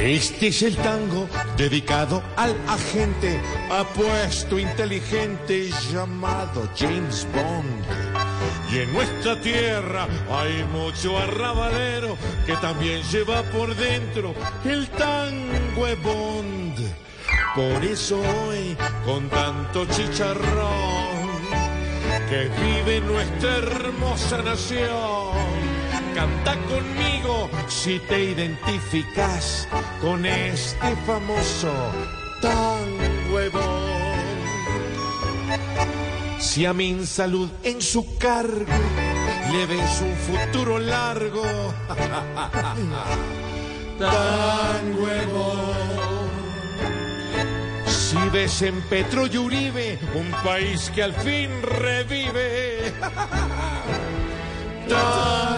Este es el tango dedicado al agente apuesto inteligente llamado James Bond. Y en nuestra tierra hay mucho arrabalero que también lleva por dentro el tango Bond. Por eso hoy, con tanto chicharrón, que vive nuestra hermosa nación. Canta conmigo si te identificas con este famoso tan huevón. Si a mi salud en su cargo le ves un futuro largo, tan huevón. Si ves en Petro y Uribe un país que al fin revive, tan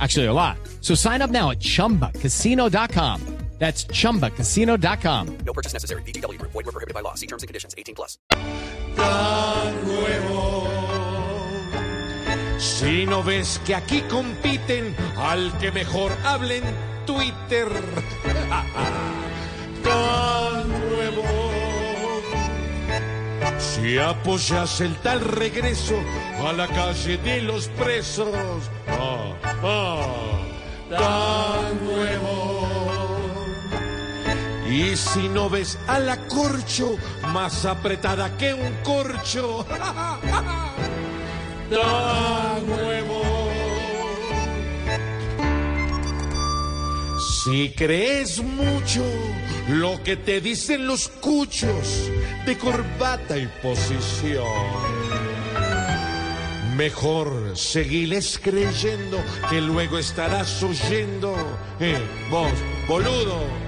Actually, a lot. So sign up now at chumbacasino.com. That's chumbacasino.com. No purchase necessary. VGW Group. Void were prohibited by law. See terms and conditions. 18 plus. tan huevón. Si no ves que aquí compiten al que mejor habla en Twitter. tan huevón. Si apoyas el tal regreso a la calle de los presos. Ah, tan huevón. Y si no ves a la corcho más apretada que un corcho, tan huevo. Si crees mucho lo que te dicen los cuchos de corbata y posición. Mejor seguiles creyendo que luego estarás oyendo. Eh, vos, boludo.